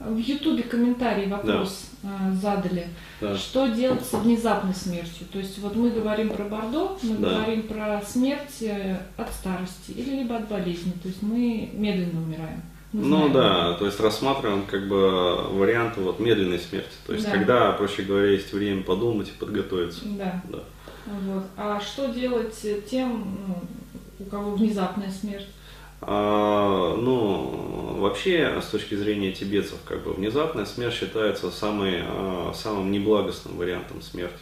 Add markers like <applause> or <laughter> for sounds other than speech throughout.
В Ютубе комментарий вопрос да. задали. Да. Что делать с внезапной смертью? То есть вот мы говорим про Бордо, мы да. говорим про смерть э, от старости или либо от болезни. То есть мы медленно умираем. Мы ну знаем. да, то есть рассматриваем как бы варианты вот медленной смерти. То есть да. когда, проще говоря, есть время подумать и подготовиться. Да. да. Вот. А что делать тем, ну, у кого внезапная смерть? А, ну, вообще, с точки зрения тибетцев, как бы внезапная смерть считается самой, а, самым неблагостным вариантом смерти.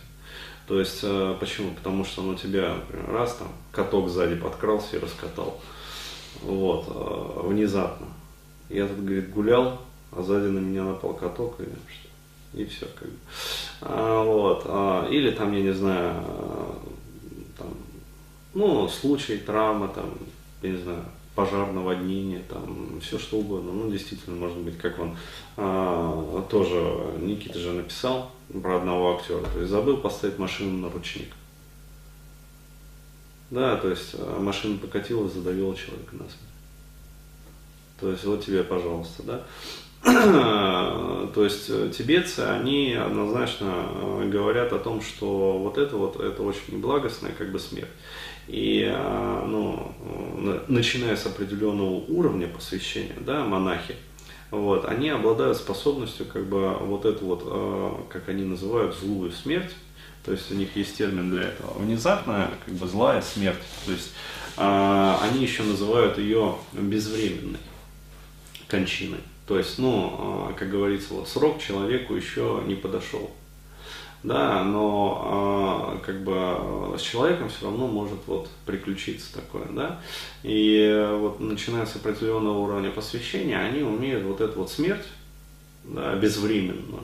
То есть, а, почему? Потому что ну, тебя, например, раз там каток сзади подкрался и раскатал. Вот, внезапно. Я тут, говорит, гулял, а сзади на меня напал каток, и, и все, как бы. Вот, или там, я не знаю, там, ну, случай, травма, там, я не знаю, пожар, наводнение, там, все что угодно. Ну, действительно, может быть, как он а, тоже, Никита же написал про одного актера, то есть забыл поставить машину на ручник. Да, то есть а, машина покатилась, задавила человека на смерть. То есть вот тебе, пожалуйста, да. <clears throat> То есть э, тибетцы, они однозначно э, говорят о том, что вот это вот, это очень неблагостная как бы смерть. И а, ну, начиная с определенного уровня посвящения, да, монахи, вот, они обладают способностью как бы вот эту вот, как они называют, злую смерть, то есть у них есть термин для этого, внезапная как бы злая смерть, то есть они еще называют ее безвременной кончиной. То есть, ну, как говорится, вот, срок человеку еще не подошел да, но э, как бы с человеком все равно может вот приключиться такое, да, и вот начиная с определенного уровня посвящения, они умеют вот эту вот смерть, да, безвременную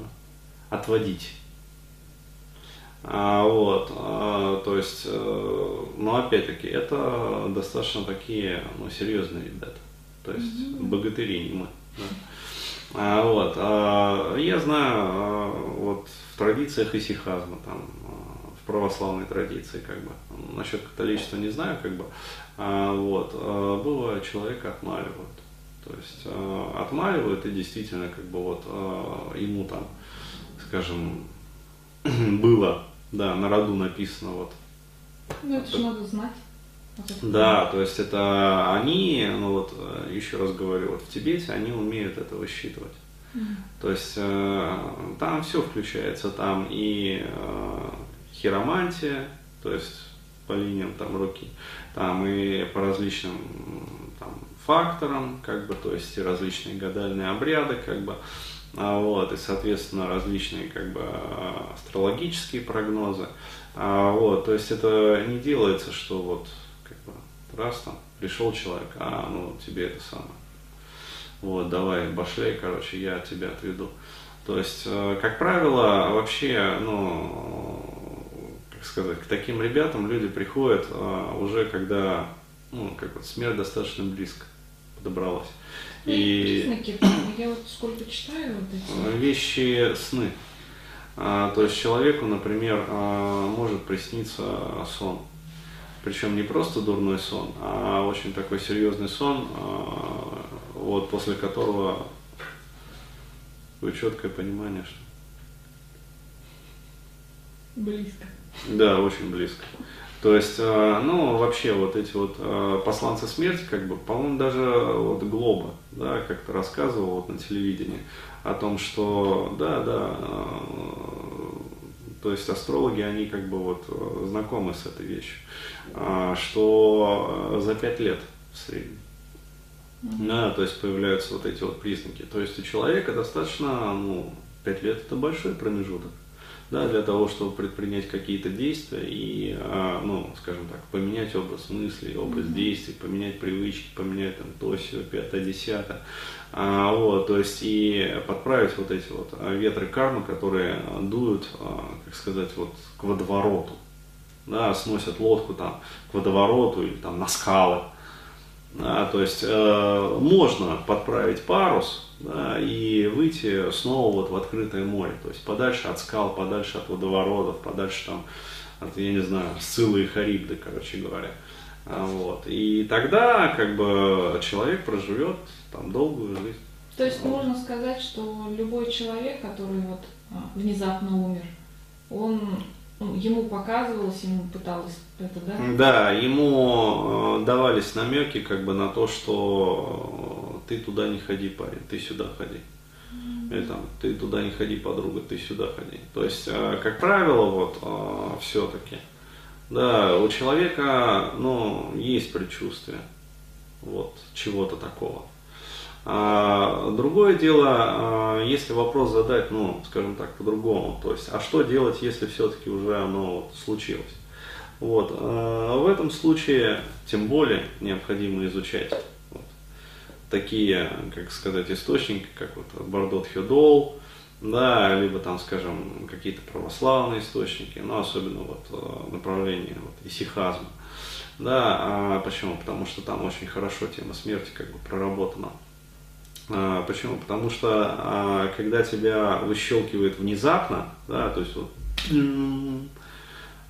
отводить. А, вот, а, то есть, э, но опять-таки, это достаточно такие, ну, серьезные ребята, то есть mm-hmm. богатыри не мы. Да. А, вот, а, я знаю, а, вот в традициях исихазма, там, в православной традиции, как бы, насчет католичества не знаю, как бы, вот, было человека отмаливают. То есть отмаливают и действительно, как бы, вот, ему там, скажем, <clears throat> было, да, на роду написано, вот. Ну, это же надо знать. Да, то есть это они, ну вот еще раз говорю, вот в Тибете они умеют это высчитывать. Mm-hmm. То есть э, там все включается, там и э, хиромантия, то есть по линиям там руки, там и по различным там, факторам, как бы, то есть и различные гадальные обряды, как бы, а вот, и, соответственно, различные, как бы, астрологические прогнозы, а вот, то есть это не делается, что вот раз там пришел человек, а, ну, тебе это самое. Вот, давай, башляй, короче, я тебя отведу. То есть, э, как правило, вообще, ну, как сказать, к таким ребятам люди приходят а, уже когда, ну, как вот смерть достаточно близко подобралась. Ну, и признаки, я вот сколько читаю вот эти. Вещи сны. А, то есть человеку, например, а, может присниться сон причем не просто дурной сон, а очень такой серьезный сон, а, вот после которого будет четкое понимание, что... Близко. Да, очень близко. То есть, а, ну, вообще вот эти вот а, посланцы смерти, как бы, по-моему, даже вот Глоба, да, как-то рассказывал вот на телевидении о том, что, да, да, то есть астрологи, они как бы вот э, знакомы с этой вещью, а, что э, за пять лет в среднем. Mm-hmm. Да, то есть появляются вот эти вот признаки. То есть у человека достаточно, ну, пять лет это большой промежуток да, для того, чтобы предпринять какие-то действия и, а, ну, скажем так, поменять образ мысли, образ действий, поменять привычки, поменять там то, все, пятое, десятое. А, вот, то есть и подправить вот эти вот а, ветры кармы, которые дуют, а, как сказать, вот к водовороту, да, сносят лодку там к водовороту или там на скалы. Да, то есть э, можно подправить парус, да, и выйти снова вот в открытое море, то есть подальше от скал, подальше от водоворотов, подальше там от, я не знаю, Сциллы и Харибды, короче говоря. А, вот. И тогда как бы человек проживет там долгую жизнь. То есть можно сказать, что любой человек, который вот а, внезапно умер, он ну, ему показывалось, ему пыталось это, да? Да, ему э, давались намеки как бы на то, что э, ты туда не ходи, парень, ты сюда ходи. Mm-hmm. Или там, ты туда не ходи, подруга, ты сюда ходи. То есть, э, как правило, вот э, все-таки, да, у человека, ну, есть предчувствие вот чего-то такого. А, другое дело, а, если вопрос задать, ну, скажем так, по-другому, то есть, а что делать, если все-таки уже оно вот случилось? Вот, а, в этом случае, тем более, необходимо изучать вот, такие, как сказать, источники, как вот Бардот Хюдол, да, либо там, скажем, какие-то православные источники, но особенно вот направление вот, исихазма. Да, а почему? Потому что там очень хорошо тема смерти как бы проработана. А, почему? Потому что а, когда тебя выщелкивает внезапно, да, то есть вот,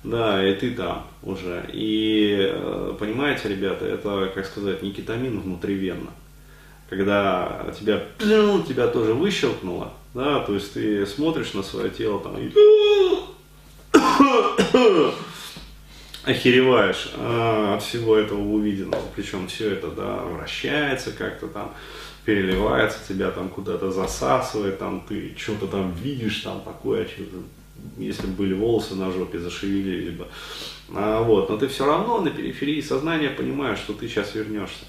да, и ты там уже. И э, понимаете, ребята, это, как сказать, не кетамин внутривенно. Когда тебя, тебя тоже выщелкнуло, да, то есть ты смотришь на свое тело там и <coughs> охереваешь а, от всего этого увиденного. Причем все это, да, вращается как-то там переливается, тебя там куда-то засасывает, там ты что-то там видишь, там такое, что-то, если бы были волосы на жопе зашевелили бы. А, вот, но ты все равно на периферии сознания понимаешь, что ты сейчас вернешься.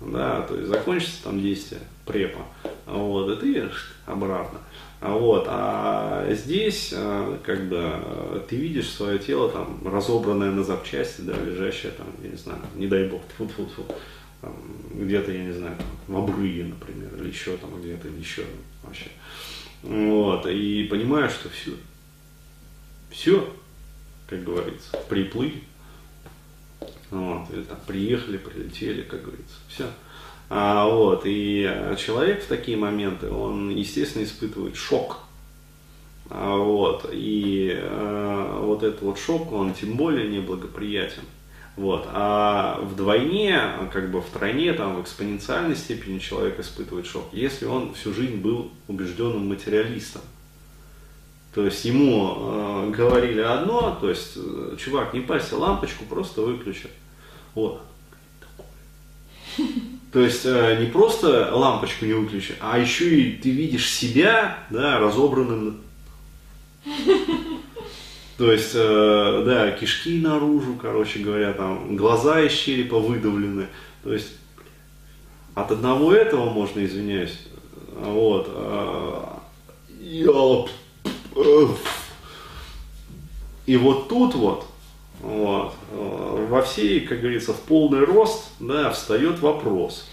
Да, то есть закончится там действие препа, вот, и ты обратно. Вот, а здесь, а, как бы, ты видишь свое тело там разобранное на запчасти, да, лежащее там, я не знаю, не дай бог, фу -фу -фу, где-то, я не знаю, в обрыве, например, или еще там где-то, или еще вообще. Вот, и понимаешь, что все, все, как говорится, приплыли, вот, или там приехали, прилетели, как говорится, все. А, вот, и человек в такие моменты, он, естественно, испытывает шок. А, вот, и а, вот этот вот шок, он тем более неблагоприятен. Вот. А вдвойне, как бы в тройне, там, в экспоненциальной степени человек испытывает шок, если он всю жизнь был убежденным материалистом. То есть ему э, говорили одно, то есть, э, чувак, не парься, лампочку просто выключи. Вот. То есть э, не просто лампочку не выключи, а еще и ты видишь себя, да, разобранным то есть, э, да, кишки наружу, короче говоря, там глаза из черепа выдавлены. То есть, от одного этого можно, извиняюсь, вот, э, и вот тут вот, вот, э, во всей, как говорится, в полный рост, да, встает вопрос.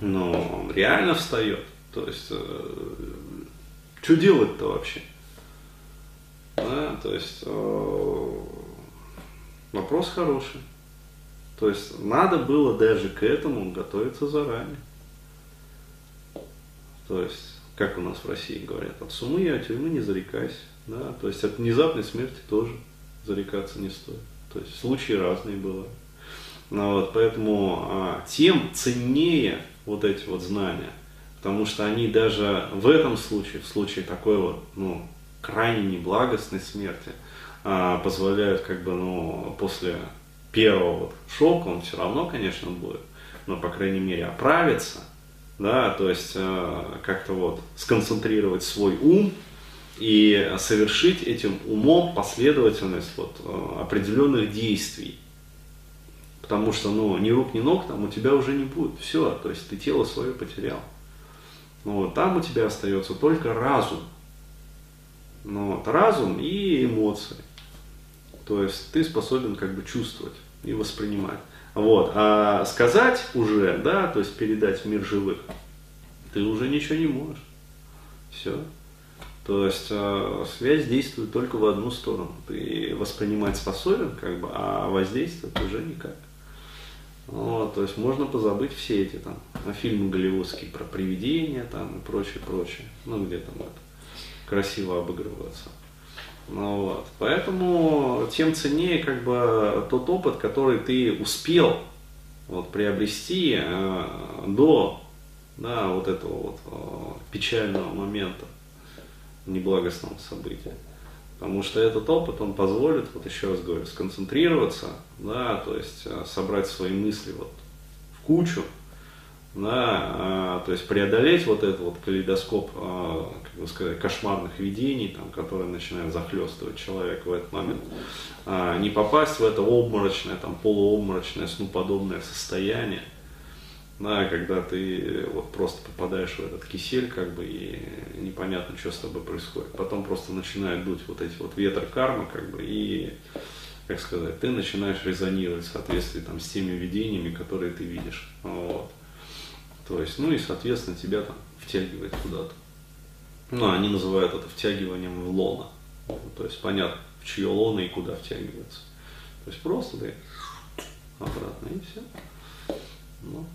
Но он реально встает. То есть, э, что делать-то вообще? То есть э, вопрос хороший. То есть надо было даже к этому готовиться заранее. То есть, как у нас в России говорят, от сумы и от тюрьмы не зарекайся. Да? То есть от внезапной смерти тоже зарекаться не стоит. То есть случаи разные бывают. Ну, вот, поэтому а, тем ценнее вот эти вот знания, потому что они даже в этом случае, в случае такой вот, ну, крайне неблагостной смерти а, позволяют как бы, ну, после первого шока, он все равно, конечно, будет, но, по крайней мере, оправиться, да, то есть а, как-то вот сконцентрировать свой ум и совершить этим умом последовательность вот а, определенных действий. Потому что, ну, ни рук, ни ног там у тебя уже не будет. Все, то есть ты тело свое потерял. Ну, вот, там у тебя остается только разум. Ну, вот, разум и эмоции. То есть ты способен как бы чувствовать и воспринимать. Вот. А сказать уже, да, то есть передать в мир живых, ты уже ничего не можешь. Все. То есть э, связь действует только в одну сторону. Ты воспринимать способен, как бы, а воздействовать уже никак. Вот, то есть можно позабыть все эти там фильмы голливудские про привидения там и прочее, прочее. Ну где там это красиво обыгрываться. Ну, вот. Поэтому тем ценнее как бы тот опыт, который ты успел вот, приобрести э, до да, вот этого вот э, печального момента, неблагостного события. Потому что этот опыт, он позволит, вот еще раз говорю, сконцентрироваться, да, то есть э, собрать свои мысли вот в кучу, да, э, то есть преодолеть вот этот вот калейдоскоп, э, как бы сказать, кошмарных видений, там, которые начинают захлестывать человека в этот момент, э, не попасть в это обморочное, там, полуобморочное, снуподобное состояние, да, когда ты вот просто попадаешь в этот кисель, как бы, и непонятно, что с тобой происходит. Потом просто начинает дуть вот эти вот ветры кармы, как бы, и, как сказать, ты начинаешь резонировать в соответствии там с теми видениями, которые ты видишь. Вот. То есть, ну и, соответственно, тебя там втягивает куда-то. Ну, они называют это втягиванием в лона. То есть, понятно, в чье лоно и куда втягивается. То есть, просто ты обратно и все. Ну,